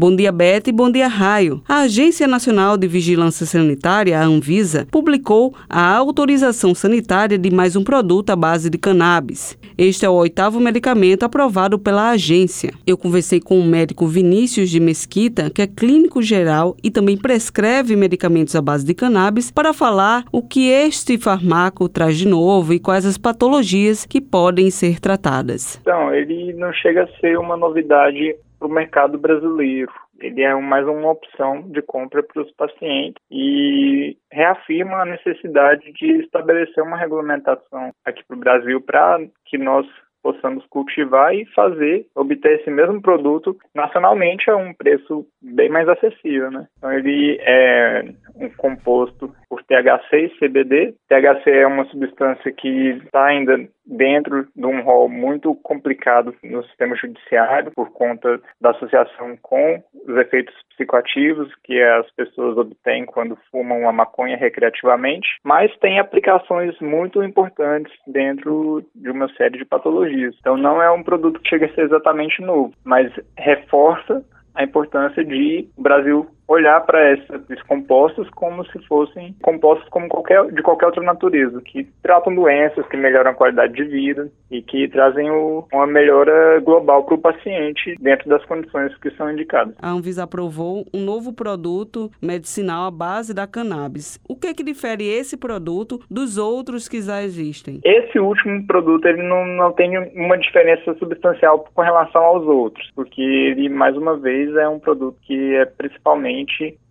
Bom dia, Beth, e bom dia, Raio. A Agência Nacional de Vigilância Sanitária, a Anvisa, publicou a autorização sanitária de mais um produto à base de cannabis. Este é o oitavo medicamento aprovado pela agência. Eu conversei com o médico Vinícius de Mesquita, que é clínico geral e também prescreve medicamentos à base de cannabis, para falar o que este fármaco traz de novo e quais as patologias que podem ser tratadas. Então, ele não chega a ser uma novidade para o mercado brasileiro. Ele é mais uma opção de compra para os pacientes e reafirma a necessidade de estabelecer uma regulamentação aqui para o Brasil para que nós possamos cultivar e fazer, obter esse mesmo produto nacionalmente a um preço bem mais acessível, né? Então ele é um composto por THC e CBD. THC é uma substância que está ainda dentro de um rol muito complicado no sistema judiciário por conta da associação com os efeitos psicoativos que as pessoas obtêm quando fumam a maconha recreativamente, mas tem aplicações muito importantes dentro de uma série de patologias. Então não é um produto que chega a ser exatamente novo, mas reforça a importância de o Brasil olhar para esses compostos como se fossem compostos como qualquer, de qualquer outra natureza, que tratam doenças, que melhoram a qualidade de vida e que trazem o, uma melhora global para o paciente dentro das condições que são indicadas. A Anvisa aprovou um novo produto medicinal à base da cannabis. O que, é que difere esse produto dos outros que já existem? Esse último produto ele não, não tem uma diferença substancial com relação aos outros, porque ele, mais uma vez, é um produto que é principalmente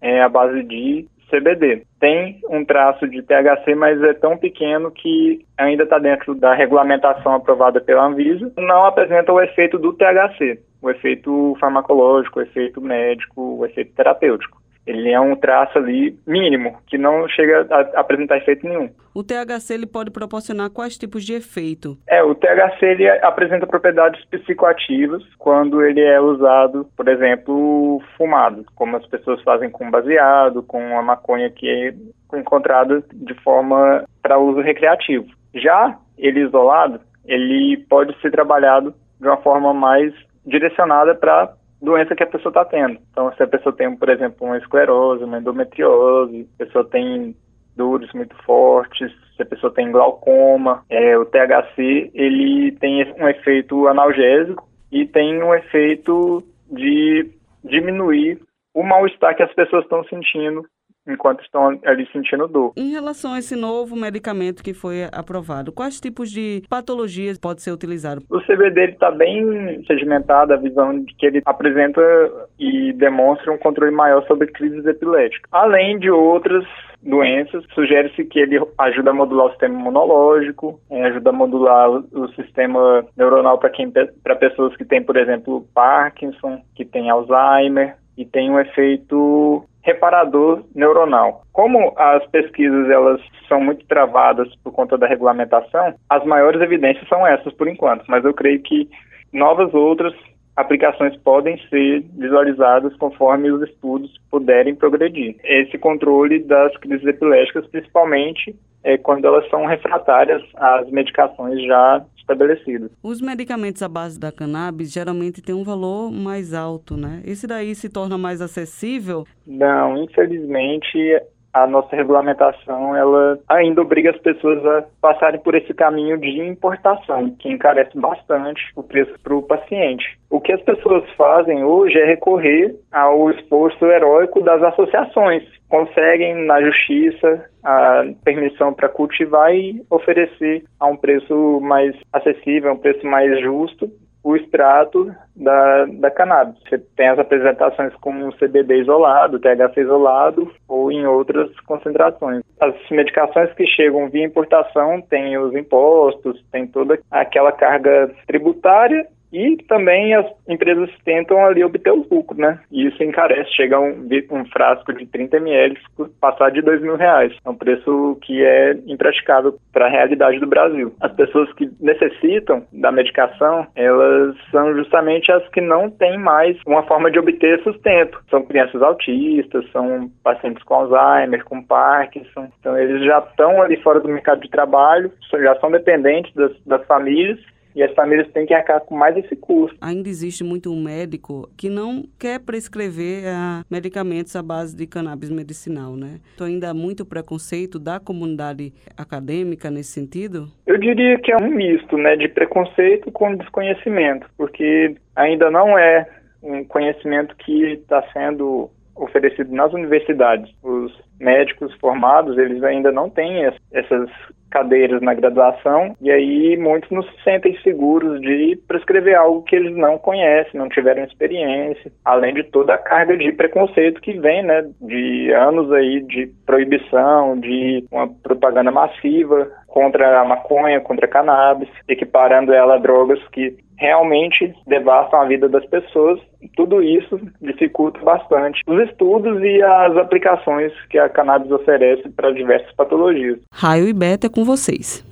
é a base de CBD. Tem um traço de THC, mas é tão pequeno que ainda está dentro da regulamentação aprovada pela Anvisa. Não apresenta o efeito do THC, o efeito farmacológico, o efeito médico, o efeito terapêutico. Ele é um traço ali mínimo, que não chega a apresentar efeito nenhum. O THC ele pode proporcionar quais tipos de efeito? É, o THC ele apresenta propriedades psicoativas quando ele é usado, por exemplo, fumado, como as pessoas fazem com baseado, com a maconha que é encontrada de forma para uso recreativo. Já ele isolado, ele pode ser trabalhado de uma forma mais direcionada para doença que a pessoa está tendo. Então, se a pessoa tem, por exemplo, uma esclerose, uma endometriose, a pessoa tem dores muito fortes, se a pessoa tem glaucoma, é, o THC ele tem um efeito analgésico e tem um efeito de diminuir o mal-estar que as pessoas estão sentindo enquanto estão ali sentindo dor. Em relação a esse novo medicamento que foi aprovado, quais tipos de patologias pode ser utilizado? O CBD está bem sedimentado, a visão de que ele apresenta e demonstra um controle maior sobre crises epiléticas, além de outras doenças. Sugere-se que ele ajuda a modular o sistema imunológico, é, ajuda a modular o sistema neuronal para quem para pessoas que têm, por exemplo, Parkinson, que têm Alzheimer e tem um efeito reparador neuronal. Como as pesquisas elas são muito travadas por conta da regulamentação, as maiores evidências são essas por enquanto, mas eu creio que novas outras aplicações podem ser visualizadas conforme os estudos puderem progredir. Esse controle das crises epiléticas, principalmente é, quando elas são refratárias às medicações já estabelecidas. Os medicamentos à base da cannabis geralmente têm um valor mais alto, né? Esse daí se torna mais acessível? Não, infelizmente a nossa regulamentação ela ainda obriga as pessoas a passarem por esse caminho de importação, que encarece bastante o preço para o paciente. O que as pessoas fazem hoje é recorrer ao esforço heróico das associações. Conseguem na justiça a permissão para cultivar e oferecer a um preço mais acessível, um preço mais justo o extrato da, da cannabis. Você tem as apresentações como CBD isolado, THC isolado ou em outras concentrações. As medicações que chegam via importação têm os impostos, tem toda aquela carga tributária e também as empresas tentam ali obter o lucro, né? E isso encarece, chega um, um frasco de 30 ml passar de dois mil reais. É um preço que é impraticável para a realidade do Brasil. As pessoas que necessitam da medicação, elas são justamente as que não têm mais uma forma de obter sustento. São crianças autistas, são pacientes com Alzheimer, com Parkinson. Então eles já estão ali fora do mercado de trabalho, já são dependentes das, das famílias e as famílias têm que arcar com mais esse custo. Ainda existe muito um médico que não quer prescrever uh, medicamentos à base de cannabis medicinal, né? Então ainda há muito preconceito da comunidade acadêmica nesse sentido? Eu diria que é um misto, né, de preconceito com desconhecimento, porque ainda não é um conhecimento que está sendo oferecido nas universidades. Os médicos formados, eles ainda não têm essas cadeiras na graduação e aí muitos não se sentem seguros de prescrever algo que eles não conhecem, não tiveram experiência, além de toda a carga de preconceito que vem, né, de anos aí de proibição, de uma propaganda massiva contra a maconha, contra a cannabis, equiparando ela a drogas que realmente devastam a vida das pessoas. Tudo isso dificulta bastante os estudos e as aplicações que a cannabis oferece para diversas patologias. Raio e Beta com vocês.